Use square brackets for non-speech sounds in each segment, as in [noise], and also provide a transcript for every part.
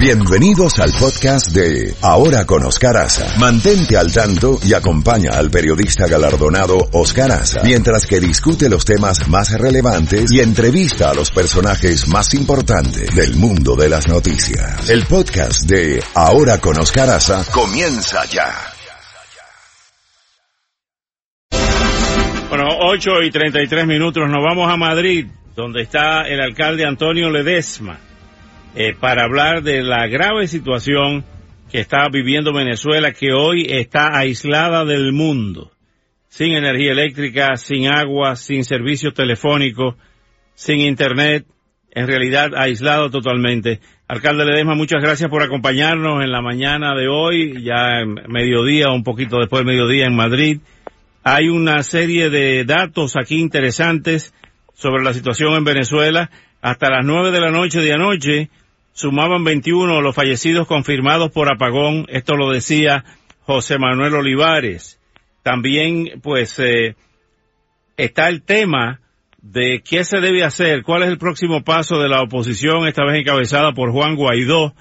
Bienvenidos al podcast de Ahora con Oscar Aza. Mantente al tanto y acompaña al periodista galardonado Oscar Aza mientras que discute los temas más relevantes y entrevista a los personajes más importantes del mundo de las noticias. El podcast de Ahora con Oscar Aza comienza ya. Bueno, 8 y 33 minutos, nos vamos a Madrid, donde está el alcalde Antonio Ledesma, eh, para hablar de la grave situación que está viviendo Venezuela, que hoy está aislada del mundo, sin energía eléctrica, sin agua, sin servicios telefónicos, sin internet, en realidad aislado totalmente. Alcalde Ledesma, muchas gracias por acompañarnos en la mañana de hoy, ya en mediodía, un poquito después del mediodía en Madrid. Hay una serie de datos aquí interesantes sobre la situación en Venezuela. Hasta las nueve de la noche de anoche sumaban 21 los fallecidos confirmados por apagón. Esto lo decía José Manuel Olivares. También, pues, eh, está el tema de qué se debe hacer, cuál es el próximo paso de la oposición, esta vez encabezada por Juan Guaidó,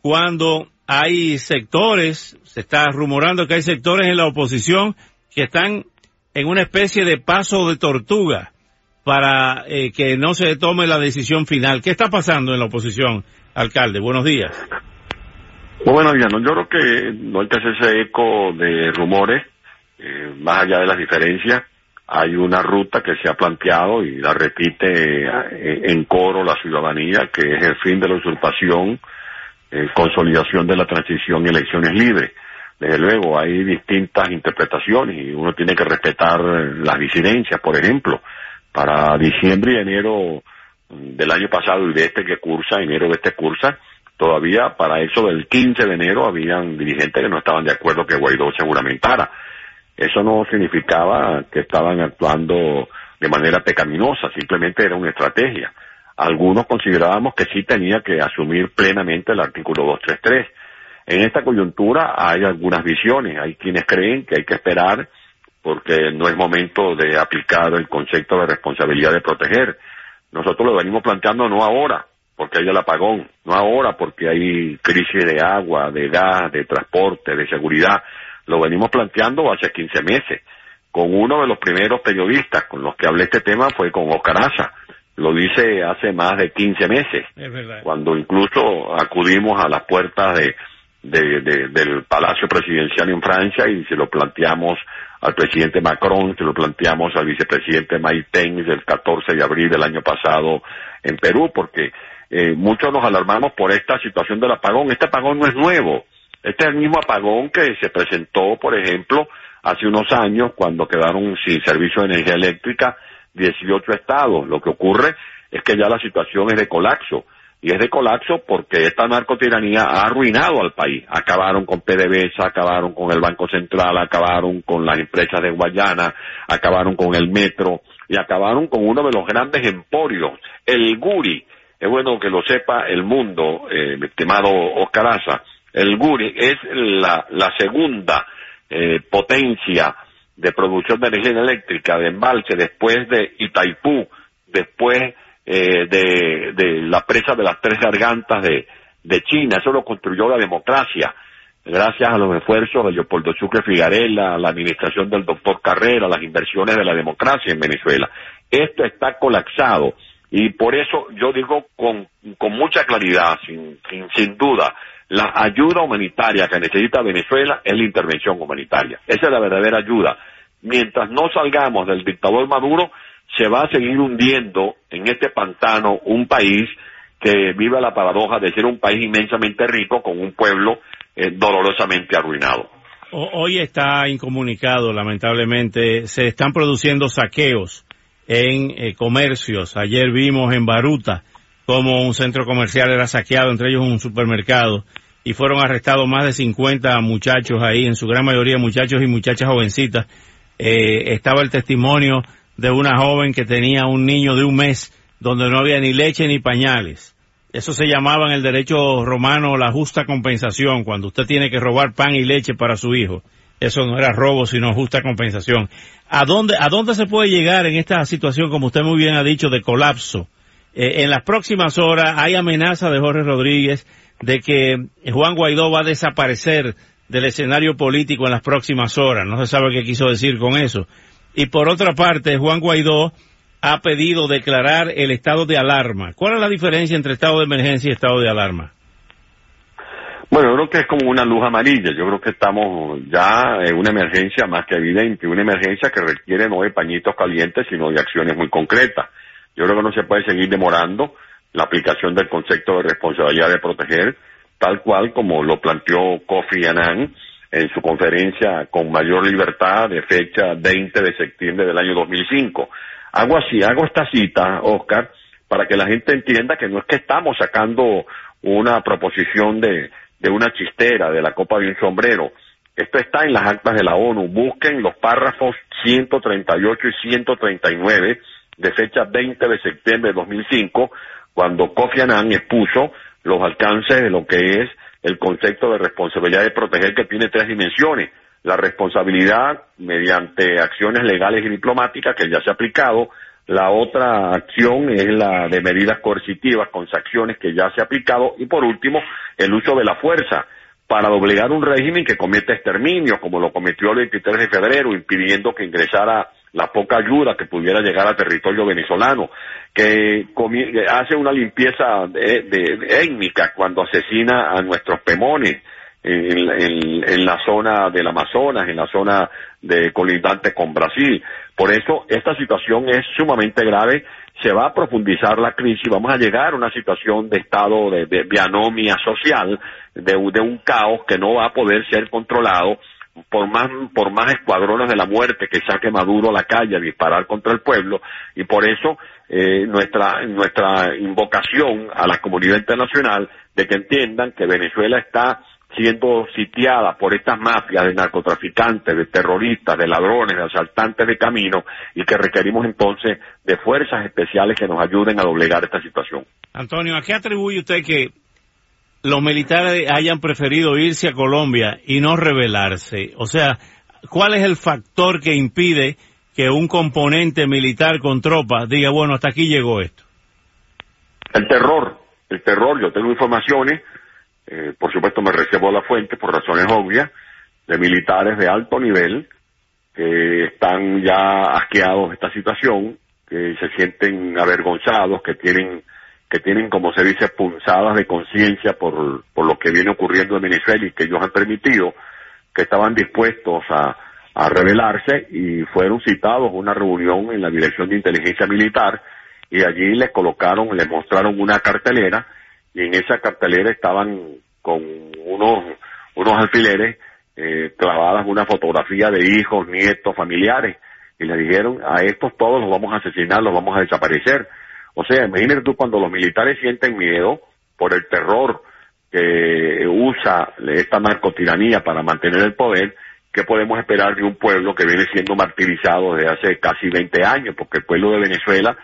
cuando hay sectores, se está rumorando que hay sectores en la oposición que están en una especie de paso de tortuga para eh, que no se tome la decisión final. ¿Qué está pasando en la oposición, alcalde? Buenos días. Bueno, yo creo que no hay que hacerse eco de rumores, eh, más allá de las diferencias. Hay una ruta que se ha planteado y la repite eh, en coro la ciudadanía, que es el fin de la usurpación, consolidación de la transición y elecciones libres. Desde luego, hay distintas interpretaciones y uno tiene que respetar las disidencias. Por ejemplo, para diciembre y enero del año pasado y de este que cursa, enero de este cursa, todavía para eso del 15 de enero habían dirigentes que no estaban de acuerdo que Guaidó se juramentara. Eso no significaba que estaban actuando de manera pecaminosa, simplemente era una estrategia. Algunos considerábamos que sí tenía que asumir plenamente el artículo 233 en esta coyuntura hay algunas visiones, hay quienes creen que hay que esperar porque no es momento de aplicar el concepto de responsabilidad de proteger. Nosotros lo venimos planteando no ahora, porque hay el apagón, no ahora porque hay crisis de agua, de gas, de transporte, de seguridad. Lo venimos planteando hace 15 meses. Con uno de los primeros periodistas con los que hablé este tema fue con Oscar Lo dice hace más de 15 meses, cuando incluso acudimos a las puertas de de, del Palacio Presidencial en Francia y se lo planteamos al presidente Macron, se lo planteamos al vicepresidente Pence el 14 de abril del año pasado en Perú, porque eh, muchos nos alarmamos por esta situación del apagón. Este apagón no es nuevo, este es el mismo apagón que se presentó, por ejemplo, hace unos años cuando quedaron sin servicio de energía eléctrica 18 estados. Lo que ocurre es que ya la situación es de colapso y es de colapso porque esta narcotiranía ha arruinado al país. Acabaron con PDVSA, acabaron con el Banco Central, acabaron con las empresas de Guayana, acabaron con el metro y acabaron con uno de los grandes emporios, el Guri. Es bueno que lo sepa el mundo, eh, estimado Oscar El Guri es la, la segunda eh, potencia de producción de energía eléctrica de embalse después de Itaipú, después eh, de, la presa de las tres gargantas de, de China. Eso lo construyó la democracia, gracias a los esfuerzos de Leopoldo Sucre Figarella, la administración del doctor Carrera, las inversiones de la democracia en Venezuela. Esto está colapsado y por eso yo digo con, con mucha claridad, sin, sin, sin duda, la ayuda humanitaria que necesita Venezuela es la intervención humanitaria. Esa es la verdadera ayuda. Mientras no salgamos del dictador Maduro, se va a seguir hundiendo en este pantano un país que vive la paradoja de ser un país inmensamente rico con un pueblo eh, dolorosamente arruinado. Hoy está incomunicado, lamentablemente. Se están produciendo saqueos en eh, comercios. Ayer vimos en Baruta como un centro comercial era saqueado, entre ellos un supermercado, y fueron arrestados más de 50 muchachos ahí, en su gran mayoría muchachos y muchachas jovencitas. Eh, estaba el testimonio de una joven que tenía un niño de un mes donde no había ni leche ni pañales. Eso se llamaba en el derecho romano la justa compensación, cuando usted tiene que robar pan y leche para su hijo. Eso no era robo, sino justa compensación. ¿A dónde, a dónde se puede llegar en esta situación, como usted muy bien ha dicho, de colapso? Eh, en las próximas horas hay amenaza de Jorge Rodríguez de que Juan Guaidó va a desaparecer del escenario político en las próximas horas. No se sabe qué quiso decir con eso. Y por otra parte, Juan Guaidó ha pedido declarar el estado de alarma. ¿Cuál es la diferencia entre estado de emergencia y estado de alarma? Bueno, yo creo que es como una luz amarilla. Yo creo que estamos ya en una emergencia más que evidente, una emergencia que requiere no de pañitos calientes, sino de acciones muy concretas. Yo creo que no se puede seguir demorando la aplicación del concepto de responsabilidad de proteger, tal cual como lo planteó Kofi Annan en su conferencia con mayor libertad de fecha 20 de septiembre del año 2005. Hago así, hago esta cita, Oscar, para que la gente entienda que no es que estamos sacando una proposición de, una chistera, de la copa de un sombrero. Esto está en las actas de la ONU. Busquen los párrafos 138 y 139 de fecha 20 de septiembre de 2005, cuando Kofi Annan expuso los alcances de lo que es el concepto de responsabilidad de proteger que tiene tres dimensiones. La responsabilidad mediante acciones legales y diplomáticas que ya se ha aplicado. La otra acción es la de medidas coercitivas con sanciones que ya se ha aplicado. Y por último, el uso de la fuerza para doblegar un régimen que comete exterminio, como lo cometió el 23 de febrero, impidiendo que ingresara la poca ayuda que pudiera llegar al territorio venezolano, que hace una limpieza étnica cuando asesina a nuestros pemones en, la zona del Amazonas, en la zona de colindante con Brasil. Por eso esta situación es sumamente grave, se va a profundizar la crisis, vamos a llegar a una situación de estado de, de, anomia social, de un caos que no va a poder ser controlado por más, por más escuadrones de la muerte que saque Maduro a la calle a disparar contra el pueblo, y por eso eh, nuestra, nuestra invocación a la comunidad internacional de que entiendan que Venezuela está siendo sitiada por estas mafias de narcotraficantes, de terroristas, de ladrones, de asaltantes de camino y que requerimos entonces de fuerzas especiales que nos ayuden a doblegar esta situación. Antonio, ¿a qué atribuye usted que los militares hayan preferido irse a Colombia y no rebelarse? O sea, ¿cuál es el factor que impide que un componente militar con tropas diga, bueno, hasta aquí llegó esto? El terror, el terror. Yo tengo informaciones, eh, por supuesto me reservo la fuente por razones obvias, de militares de alto nivel que están ya asqueados de esta situación, que se sienten avergonzados, que tienen que tienen, como se dice, punzadas de conciencia por, por lo que viene ocurriendo en Venezuela y que ellos han permitido, que estaban dispuestos a, a rebelarse y fueron citados a una reunión en la Dirección de Inteligencia Militar y allí les colocaron, les mostraron una cartelera y en esa cartelera estaban con unos, unos alfileres eh, clavadas una fotografía de hijos, nietos, familiares y le dijeron a estos todos los vamos a asesinar, los vamos a desaparecer o sea, imagínate tú cuando los militares sienten miedo por el terror que usa esta narcotiranía para mantener el poder, ¿qué podemos esperar de un pueblo que viene siendo martirizado desde hace casi 20 años? Porque el pueblo de Venezuela,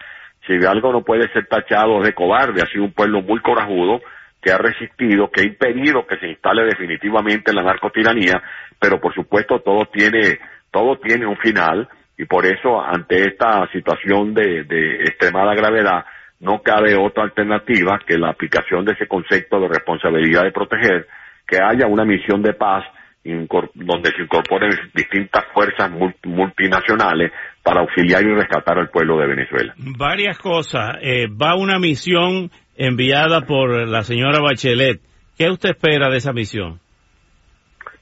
si de algo no puede ser tachado de cobarde, ha sido un pueblo muy corajudo, que ha resistido, que ha impedido que se instale definitivamente la narcotiranía, pero por supuesto todo tiene, todo tiene un final, y por eso ante esta situación de, extremada gravedad no cabe otra alternativa que la aplicación de ese concepto de responsabilidad de proteger, que haya una misión de paz donde se incorporen distintas fuerzas multinacionales para auxiliar y rescatar al pueblo de Venezuela. Varias cosas. Eh, va una misión enviada por la señora Bachelet. ¿Qué usted espera de esa misión?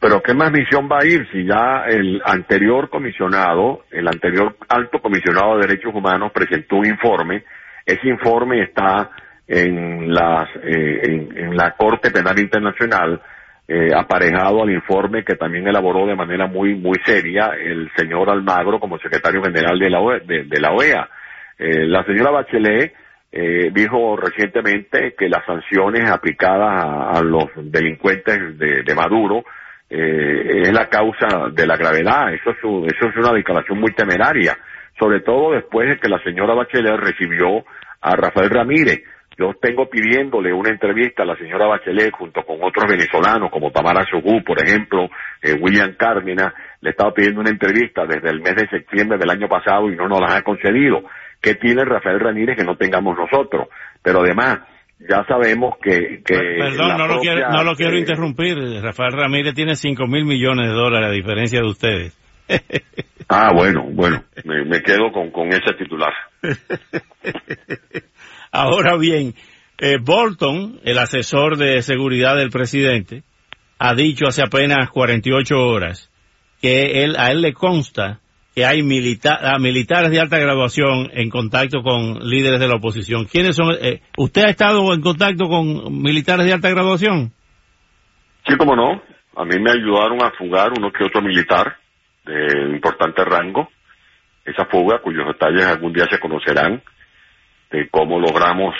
Pero ¿qué más misión va a ir si ya el anterior comisionado, el anterior alto comisionado de derechos humanos presentó un informe? Ese informe está en, las, eh, en, la Corte Penal Internacional, eh, aparejado al informe que también elaboró de manera muy muy seria el señor Almagro como secretario general de la, OEA. De, la OEA. Eh, la señora Bachelet eh, dijo recientemente que las sanciones aplicadas a, los delincuentes de Maduro eh, es la causa de la gravedad. Eso es, eso es una declaración muy temeraria, sobre todo después de que la señora Bachelet recibió a Rafael Ramírez. Yo tengo pidiéndole una entrevista a la señora Bachelet junto con otros venezolanos como Tamara Sogú, por ejemplo, eh, William Cárdenas, le he estado pidiendo una entrevista desde el mes de septiembre del año pasado y no nos la ha concedido. ¿Qué tiene Rafael Ramírez que no tengamos nosotros? Pero además, ya sabemos que... que Perdón, no, lo quiero, no lo quiero interrumpir. Rafael Ramírez tiene 5 mil millones de dólares a diferencia de ustedes. [laughs] ah, bueno, bueno, me, quedo con, con ese titular. [laughs] Ahora bien, eh, Bolton, el asesor de seguridad del presidente, ha dicho hace apenas 48 horas que él, a él le consta hay militares de alta graduación en contacto con líderes de la oposición. ¿Quiénes son? Eh, ¿Usted ha estado en contacto con militares de alta graduación? Sí, como no. A mí me ayudaron a fugar uno que otro militar de importante rango. Esa fuga, cuyos detalles algún día se conocerán, de cómo logramos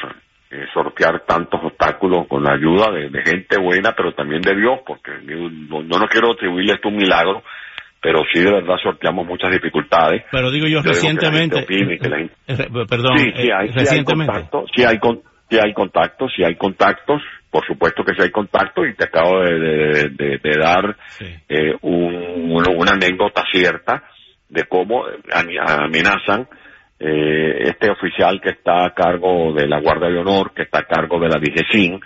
eh, sortear tantos obstáculos con la ayuda de, gente buena, pero también de Dios, porque no, no, quiero atribuirle esto un milagro, pero sí de verdad sorteamos muchas dificultades. Pero digo yo, recientemente, perdón, sí, sí hay, recientemente. Sí hay contactos, sí hay contactos, por supuesto que sí hay contactos y te acabo de, dar eh, una anécdota cierta de cómo amenazan eh, este oficial que está a cargo de la Guardia de Honor, que está a cargo de la DGCIN,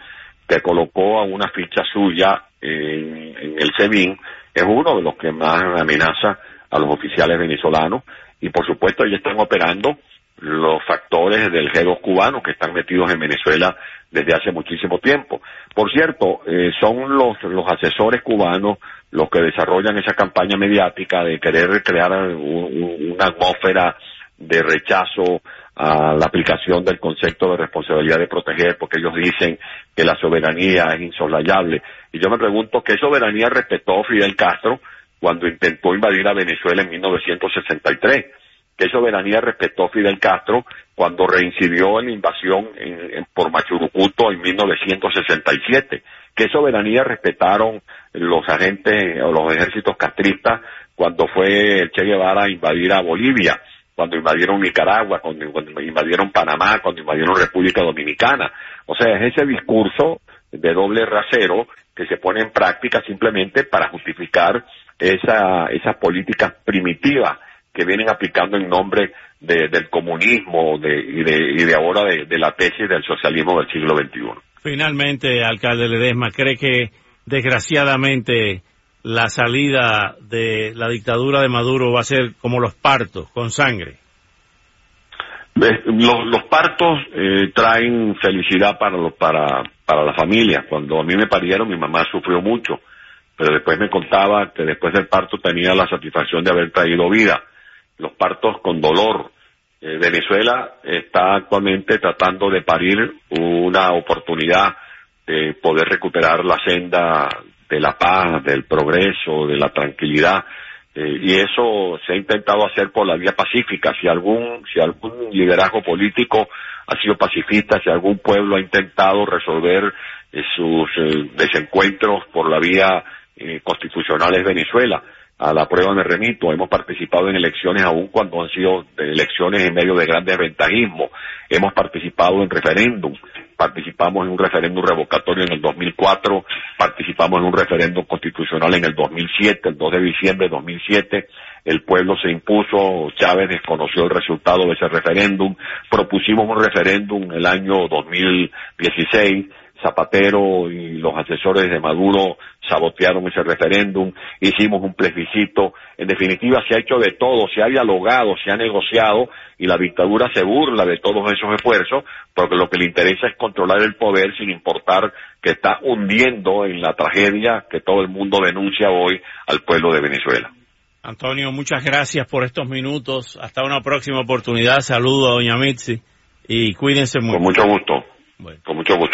que colocó a una ficha suya en, en el SEBIN, es uno de los que más amenaza a los oficiales venezolanos y por supuesto ellos están operando los factores del G2 cubano que están metidos en Venezuela desde hace muchísimo tiempo. Por cierto, eh, son los, los asesores cubanos los que desarrollan esa campaña mediática de querer crear una atmósfera de rechazo a la aplicación del concepto de responsabilidad de proteger, porque ellos dicen que la soberanía es insolayable. Y yo me pregunto qué soberanía respetó Fidel Castro cuando intentó invadir a Venezuela en 1963. ¿Qué soberanía respetó Fidel Castro cuando reincidió en la invasión en, por Machurucuto en 1967? ¿Qué soberanía respetaron los agentes o los ejércitos castristas cuando fue Che Guevara a invadir a Bolivia? Cuando invadieron Nicaragua, cuando, invadieron Panamá, cuando invadieron República Dominicana. O sea, es ese discurso de doble rasero que se pone en práctica simplemente para justificar esa, esas políticas primitivas que vienen aplicando en nombre del comunismo de, y, de, y de ahora de, la tesis del socialismo del siglo XXI. Finalmente, alcalde Ledesma, ¿cree que desgraciadamente la salida de la dictadura de Maduro va a ser como los partos, con sangre? Los, partos eh, traen felicidad para, los, para, para la familia. Cuando a mí me parieron, mi mamá sufrió mucho, pero después me contaba que después del parto tenía la satisfacción de haber traído vida. Los partos con dolor. Eh, Venezuela está actualmente tratando de parir una oportunidad de poder recuperar la senda de la paz, del progreso, de la tranquilidad, eh, y eso se ha intentado hacer por la vía pacífica. Si algún, si algún liderazgo político ha sido pacifista, si algún pueblo ha intentado resolver eh, sus eh, desencuentros por la vía constitucional es Venezuela. A la prueba me remito, hemos participado en elecciones aún cuando han sido elecciones en medio de grandes ventajismos. Hemos participado en referéndum. Participamos en un referéndum revocatorio en el 2004, participamos en un referéndum constitucional en el 2007, el 2 de diciembre de 2007, el pueblo se impuso, Chávez desconoció el resultado de ese referéndum, propusimos un referéndum el año 2016, Zapatero y los asesores de Maduro sabotearon ese referéndum, hicimos un plebiscito, en definitiva se ha hecho de todo, se ha dialogado, se ha negociado y la dictadura se burla de todos esos esfuerzos porque lo que le interesa es controlar el poder sin importar que está hundiendo en la tragedia que todo el mundo denuncia hoy al pueblo de Venezuela. Antonio, muchas gracias por estos minutos. Hasta una próxima oportunidad. Saludo a Doña Mitzi y cuídense mucho. Con mucho gusto. Con mucho gusto.